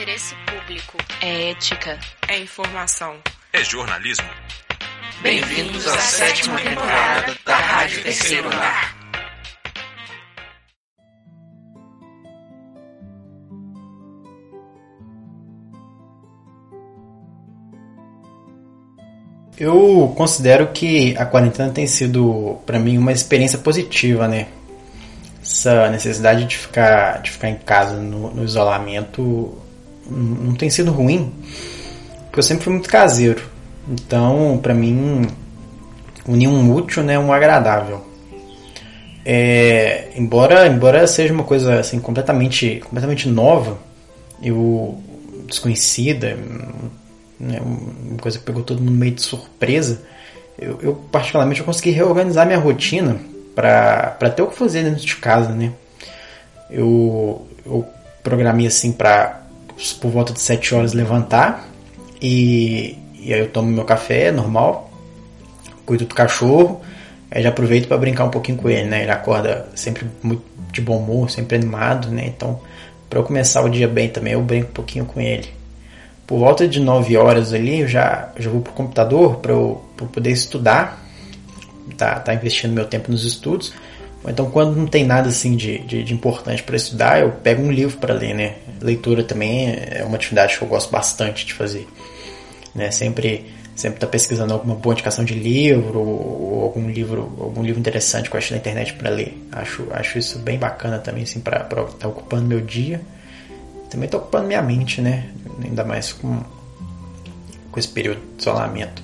interesse público. É ética. É informação. É jornalismo. Bem-vindos à sétima temporada da Rádio Terceiro Andar. Eu considero que a quarentena tem sido para mim uma experiência positiva, né? Essa necessidade de ficar, de ficar em casa no, no isolamento não tem sido ruim, porque eu sempre fui muito caseiro. Então, para mim, unir um útil, né, um agradável. É, embora, embora seja uma coisa assim completamente, completamente nova, eu desconhecida, né, uma coisa que pegou todo mundo meio de surpresa, eu, eu particularmente eu consegui reorganizar minha rotina para ter o que fazer dentro de casa, né? Eu, eu programei assim para por volta de 7 horas levantar e, e aí eu tomo meu café normal, cuido do cachorro, aí já aproveito para brincar um pouquinho com ele, né? Ele acorda sempre muito de bom humor, sempre animado, né? Então, para eu começar o dia bem também, eu brinco um pouquinho com ele. Por volta de 9 horas ali, eu já, já vou pro computador para eu, eu poder estudar, tá, tá investindo meu tempo nos estudos. Ou então, quando não tem nada assim de, de, de importante para estudar, eu pego um livro para ler, né? Leitura também é uma atividade que eu gosto bastante de fazer. Né? Sempre sempre tá pesquisando alguma boa indicação de livro ou algum livro algum livro interessante que eu acho na internet para ler. Acho, acho isso bem bacana também assim para estar tá ocupando meu dia. Também está ocupando minha mente, né? Ainda mais com com esse período de isolamento.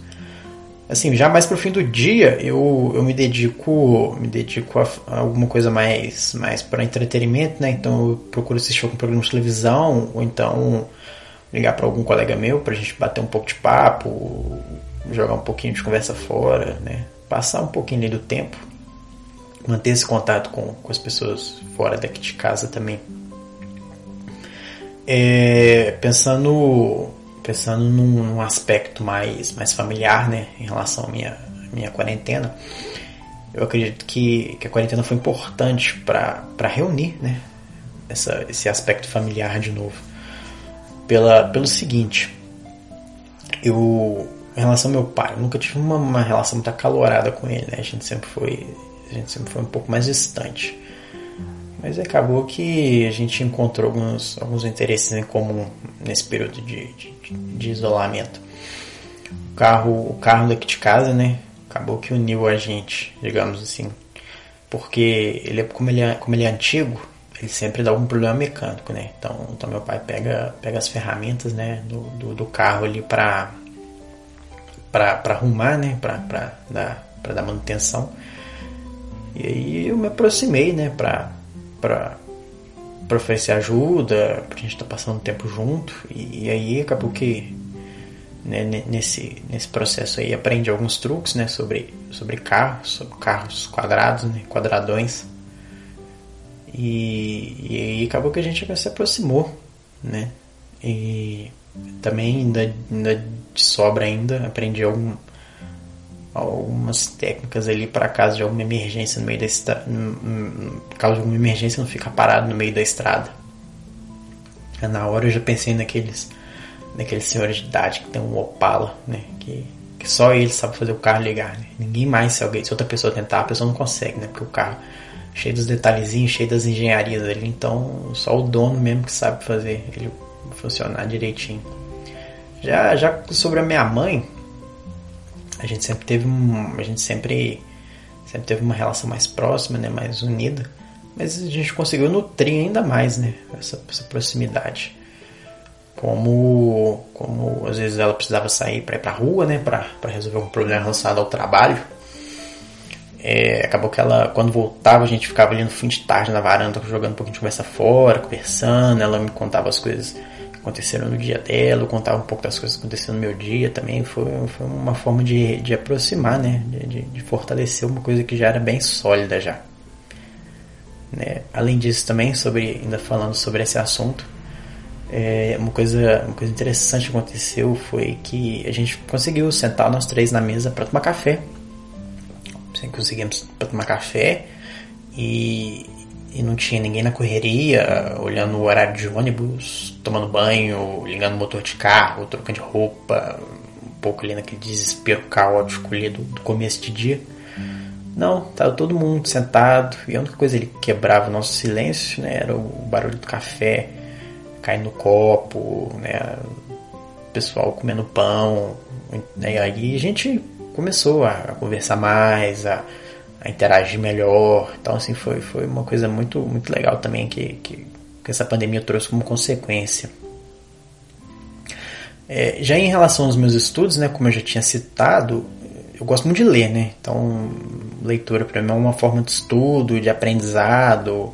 Assim, já mais pro fim do dia, eu, eu me dedico me dedico a, a alguma coisa mais mais para entretenimento, né? Então eu procuro assistir algum programa de televisão ou então ligar para algum colega meu para a gente bater um pouco de papo, jogar um pouquinho de conversa fora, né? Passar um pouquinho ali do tempo, manter esse contato com, com as pessoas fora daqui de casa também. É, pensando pensando num, num, aspecto mais, mais familiar, né, em relação à minha, minha quarentena, eu acredito que, que a quarentena foi importante para reunir, né, essa, esse aspecto familiar de novo pela, pelo seguinte. Eu, em relação ao meu pai, eu nunca tive uma, uma relação muito acalorada com ele, né? A gente sempre foi, a gente sempre foi um pouco mais distante. Mas acabou que a gente encontrou alguns, alguns interesses em comum nesse período de, de, de isolamento. O carro, o carro daqui de casa, né? Acabou que uniu a gente, digamos assim. Porque ele, como, ele é, como ele é antigo, ele sempre dá algum problema mecânico, né? Então, então meu pai pega, pega as ferramentas, né, do, do, do carro ali para para arrumar, né, para dar para dar manutenção. E aí eu me aproximei, né, para para oferecer ajuda, pra gente estar tá passando tempo junto. E, e, aí acabou que né, nesse, nesse processo aí aprendi alguns truques né, sobre, sobre carros, sobre carros quadrados, né, quadradões. E, e aí acabou que a gente se aproximou, né? E também ainda, ainda de sobra ainda aprendi algum, algumas técnicas ali para caso de alguma emergência no meio da estrada, caso de alguma emergência não ficar parado no meio da estrada. Na hora eu já pensei naqueles naqueles senhores de idade que tem um Opala, né? Que, que só ele sabe fazer o carro ligar, né? Ninguém mais, se alguém, se outra pessoa tentar, a pessoa não consegue, né? Porque o carro cheio dos detalhezinhos, cheio das engenharias ali. Então, só o dono mesmo que sabe fazer ele funcionar direitinho. Já, já sobre a minha mãe, a gente sempre teve um, a gente sempre sempre teve uma relação mais próxima, né, mais unida. Mas a gente conseguiu nutrir ainda mais, né, essa, essa proximidade. Como, como às vezes ela precisava sair para ir para rua, né, para resolver um problema relacionado ao trabalho é, acabou que ela, quando voltava, a gente ficava ali no fim de tarde na varanda, jogando um pouquinho de conversa fora, conversando. Ela me contava as coisas aconteceram no dia dela, eu contava um pouco das coisas que aconteceram no meu dia também. Foi, foi uma forma de, de aproximar, né? De, de, fortalecer uma coisa que já era bem sólida já. Né? Além disso, também, sobre, ainda falando sobre esse assunto, é, uma, coisa, uma coisa interessante que aconteceu foi que a gente conseguiu sentar nós três na mesa para tomar café conseguimos tomar café e, e não tinha ninguém na correria, olhando o horário de ônibus, tomando banho, ligando o motor de carro, trocando de roupa, um pouco ali naquele desespero caótico ali do, do começo de dia. Não, tava todo mundo sentado e a única coisa que quebrava o nosso silêncio né, era o barulho do café caindo no copo, né, o pessoal comendo pão. Né, e aí a gente começou a conversar mais, a a interagir melhor. Então, assim, foi, foi uma coisa muito, muito legal também que, que, que essa pandemia trouxe como consequência. É, já em relação aos meus estudos, né, como eu já tinha citado, eu gosto muito de ler, né? Então, leitura para mim é uma forma de estudo, de aprendizado,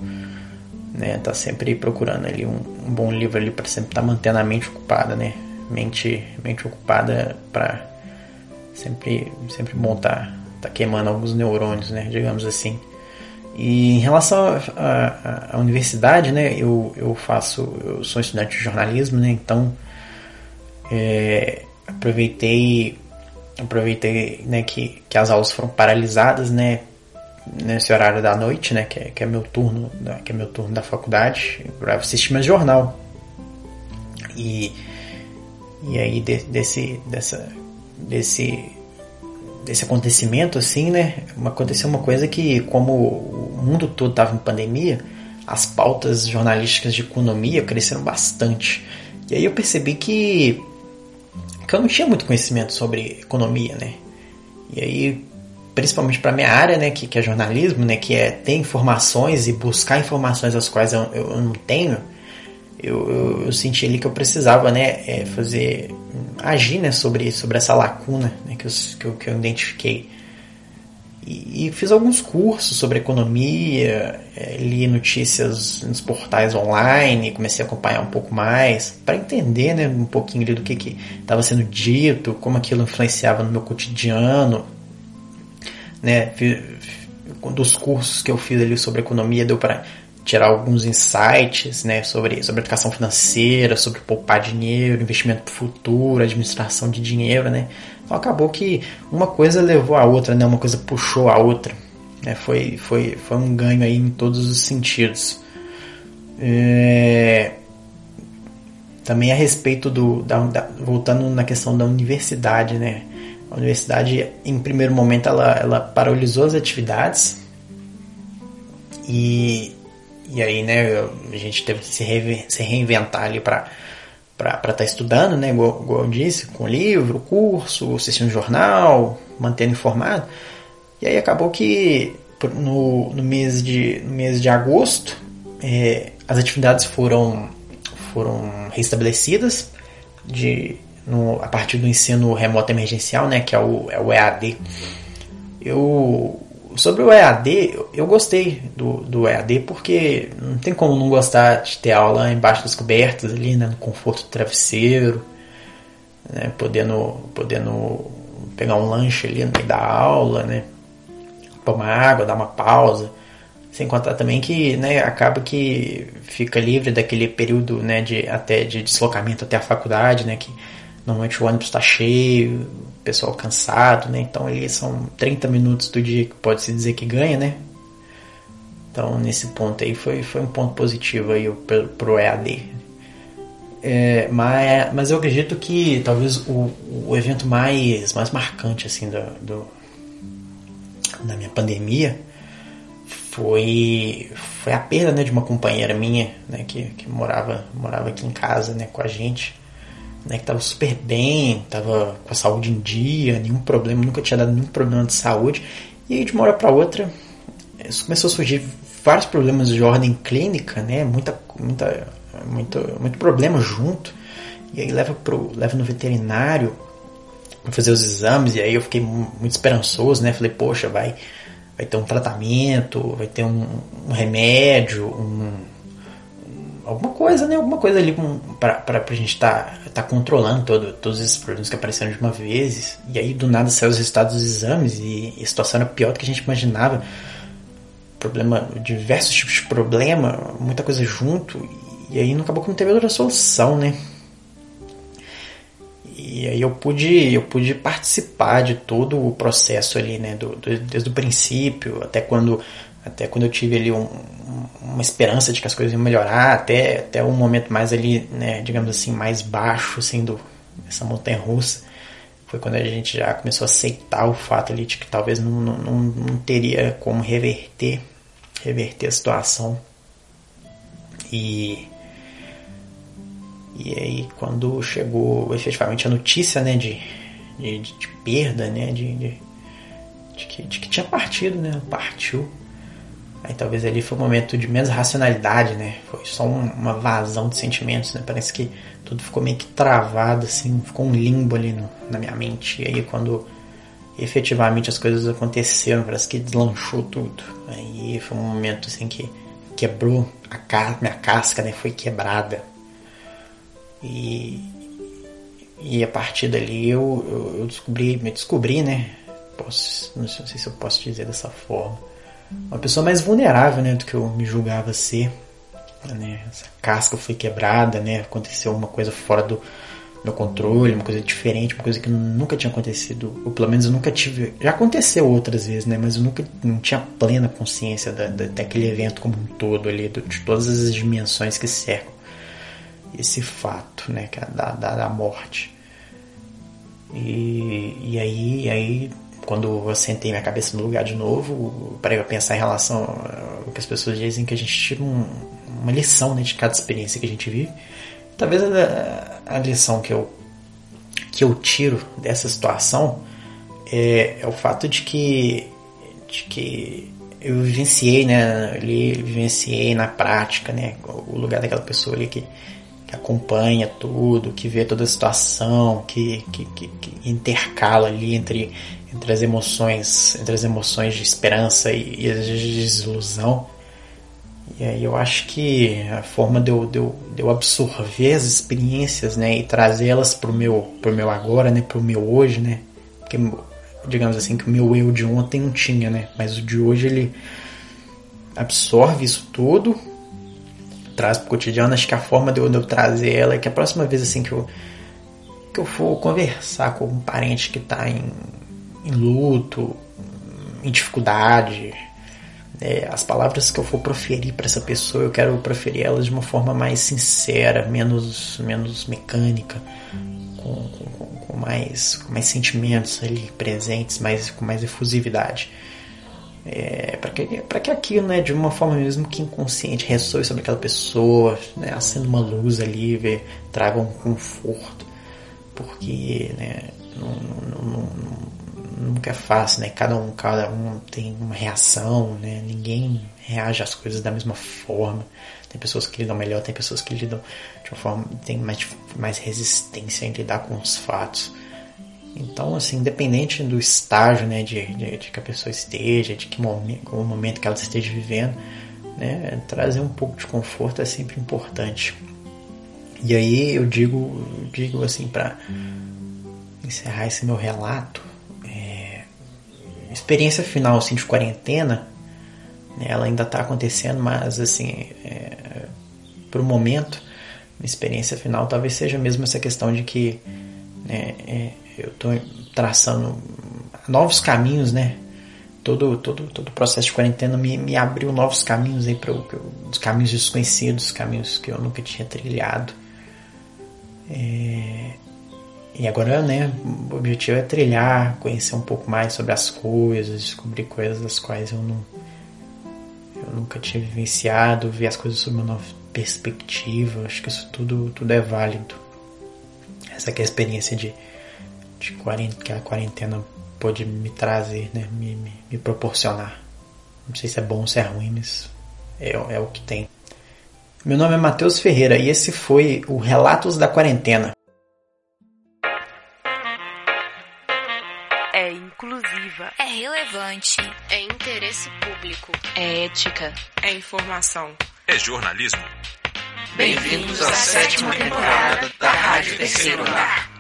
né? Tá sempre procurando ali um, um bom livro ali para sempre estar tá mantendo a mente ocupada, né? Mente, mente ocupada para sempre, sempre montar queimando alguns neurônios, né, digamos assim. E em relação à universidade, né, eu, eu faço, eu sou estudante de jornalismo, né, então é, aproveitei, aproveitei, né, que, que as aulas foram paralisadas, né, nesse horário da noite, né, que é, que é meu turno, que é meu turno da faculdade, para assistir mais jornal. E e aí de, desse dessa desse desse acontecimento assim, né? Aconteceu uma coisa que, como o mundo todo estava em pandemia, as pautas jornalísticas de economia cresceram bastante. E aí eu percebi que, que eu não tinha muito conhecimento sobre economia, né? E aí, principalmente para minha área, né, que, que é jornalismo, né, que é ter informações e buscar informações as quais eu, eu, eu não tenho, eu, eu, eu, senti ali que eu precisava, né, é, fazer agir, né, sobre sobre essa lacuna, né, que, eu, que, eu, que eu identifiquei. E, e, fiz alguns cursos sobre economia, é, li notícias nos portais online, comecei a acompanhar um pouco mais para entender, né, um pouquinho ali do que que estava sendo dito, como aquilo influenciava no meu cotidiano, né, dos cursos que eu fiz ali sobre economia deu para tirar alguns insights né, sobre, sobre educação financeira, sobre poupar dinheiro, investimento para o futuro, administração de dinheiro. Né? Então acabou que uma coisa levou a outra, né? uma coisa puxou a outra. Né? Foi, foi, foi um ganho aí em todos os sentidos. É... Também a respeito do. Da, da, voltando na questão da universidade, né? A universidade, em primeiro momento, ela, ela paralisou as atividades e, e aí, né, a gente teve que se, re, se reinventar ali para para estar tá estudando, né, igual, igual eu disse, com livro, curso, assistindo jornal, mantendo informado. E aí acabou que no, no, mês, de, no mês de agosto é, as atividades foram, foram restabelecidas de, no, a partir do ensino remoto emergencial, né, que é o, é o EAD. Eu sobre o EAD, eu gostei do, do EAD porque não tem como não gostar de ter aula embaixo das cobertas ali, né, no conforto do travesseiro, né, podendo, podendo pegar um lanche ali no meio da aula, né, tomar água, dar uma pausa. Sem contar também que né, acaba que fica livre daquele período né, de, até de deslocamento até a faculdade, né, que normalmente o ônibus está cheio, pessoal cansado, né? Então ali são 30 minutos do dia que pode se dizer que ganha, né? Então nesse ponto aí foi, foi um ponto positivo aí pro EAD. É, mas, mas eu acredito que talvez o, o evento mais, mais marcante assim do, do da minha pandemia foi foi a perda né, de uma companheira minha né, que, que morava morava aqui em casa né, com a gente né, que estava super bem, estava com a saúde em dia, nenhum problema, nunca tinha dado nenhum problema de saúde. E aí, de uma hora para outra, começou a surgir vários problemas de ordem clínica, né, muita, muita, muito, muito problema junto. E aí leva, pro, leva no veterinário para fazer os exames, e aí eu fiquei muito esperançoso, né, falei, poxa, vai, vai ter um tratamento, vai ter um, um remédio, um alguma coisa, né? Alguma coisa ali para a gente estar tá, tá controlando todo, todos esses problemas que apareceram de uma vez. E aí do nada saiu os resultados dos exames e, a situação era pior do que a gente imaginava. Problema, diversos tipos de problema, muita coisa junto. E aí não acabou que não teve outra solução, né? E aí eu pude, eu pude participar de todo o processo ali, né? Do, do, desde o princípio até quando até quando eu tive ali um, uma esperança de que as coisas iam melhorar, até, até um momento mais ali, né, digamos assim, mais baixo, assim, essa montanha russa, foi quando a gente já começou a aceitar o fato ali de que talvez não, não, não teria como reverter, reverter a situação. E, e aí quando chegou efetivamente a notícia, né, de, de, de perda, né, de, de, de, que, de que tinha partido, né, partiu, Aí talvez ali foi um momento de menos racionalidade, né? Foi só um, uma vazão de sentimentos, né? Parece que tudo ficou meio que travado, assim, ficou um limbo ali no, na minha mente. E aí quando efetivamente as coisas aconteceram, parece que deslanchou tudo. Aí foi um momento assim que quebrou a ca minha casca, né? Foi quebrada. E, e a partir dali eu, eu, eu descobri, me descobri, né? Posso, não sei se eu posso dizer dessa forma uma pessoa mais vulnerável, né, do que eu me julgava ser. Né? Essa casca foi quebrada, né? Aconteceu uma coisa fora do meu controle, uma coisa diferente, uma coisa que nunca tinha acontecido, ou pelo menos eu nunca tive. Já aconteceu outras vezes, né? Mas eu nunca não tinha plena consciência da, da, daquele evento como um todo ali, de todas as dimensões que cercam esse fato, né? Que é da, da, da morte. E, e aí, aí quando eu sentei minha cabeça no lugar de novo, para pensar em relação ao que as pessoas dizem que a gente tira um, uma lição né, de cada experiência que a gente vive. Talvez a, a, lição que eu, que eu tiro dessa situação é, é o fato de que, de que eu vivenciei, né, ali, vivenciei na prática, né, o lugar daquela pessoa ali que, que acompanha tudo, que vê toda a situação, que, que, que intercala ali entre entre as emoções, entre as emoções de esperança e, e as de desilusão. E aí eu acho que a forma de eu, de eu, de eu absorver as experiências, né, e trazê-las pro meu, pro meu agora, né, pro meu hoje, né, porque digamos assim que o meu eu de ontem não tinha, né, mas o de hoje ele absorve isso tudo, traz pro cotidiano. Acho que a forma de eu, de eu trazer ela é que a próxima vez assim que eu que eu for conversar com um parente que está em em luto, em dificuldade. É, as palavras que eu for proferir para essa pessoa, eu quero proferir elas de uma forma mais sincera, menos, menos mecânica, com, com, com mais, com mais sentimentos ali presentes, mais, com mais efusividade. É, para que, que aquilo, né, de uma forma mesmo que inconsciente, ressoe sobre aquela pessoa, né, acenda uma luz ali, vê, traga um conforto. Porque né, não, não, não, nunca é fácil, né? Cada um, cada um tem uma reação, né? Ninguém reage às coisas da mesma forma. Tem pessoas que lidam melhor, tem pessoas que lidam de uma forma tem mais, mais resistência em lidar com os fatos. Então, assim, independente do estágio, né, de, de, de que a pessoa esteja, de que momento, o momento que ela esteja vivendo, né, trazer um pouco de conforto é sempre importante. E aí eu digo, digo assim para encerrar esse meu relato, experiência final assim, de quarentena, né, ela ainda está acontecendo, mas assim, é, por um momento, a experiência final talvez seja mesmo essa questão de que né, é, eu estou traçando novos caminhos, né? Todo, todo, todo o processo de quarentena me, me abriu novos caminhos aí para os caminhos desconhecidos, caminhos que eu nunca tinha trilhado. É, e agora, né, o objetivo é trilhar, conhecer um pouco mais sobre as coisas, descobrir coisas das quais eu não eu nunca tinha vivenciado, ver as coisas sob uma nova perspectiva. Acho que isso tudo tudo é válido. Essa é a experiência de, de quarentena, que a quarentena pode me trazer, né, me, me, me proporcionar. Não sei se é bom ou se é ruim, mas é, é o que tem. Meu nome é Matheus Ferreira e esse foi o Relatos da Quarentena. Relevante, é interesse público, é ética, é informação, é jornalismo. Bem-vindos à sétima temporada da Rádio Terceiro Andar.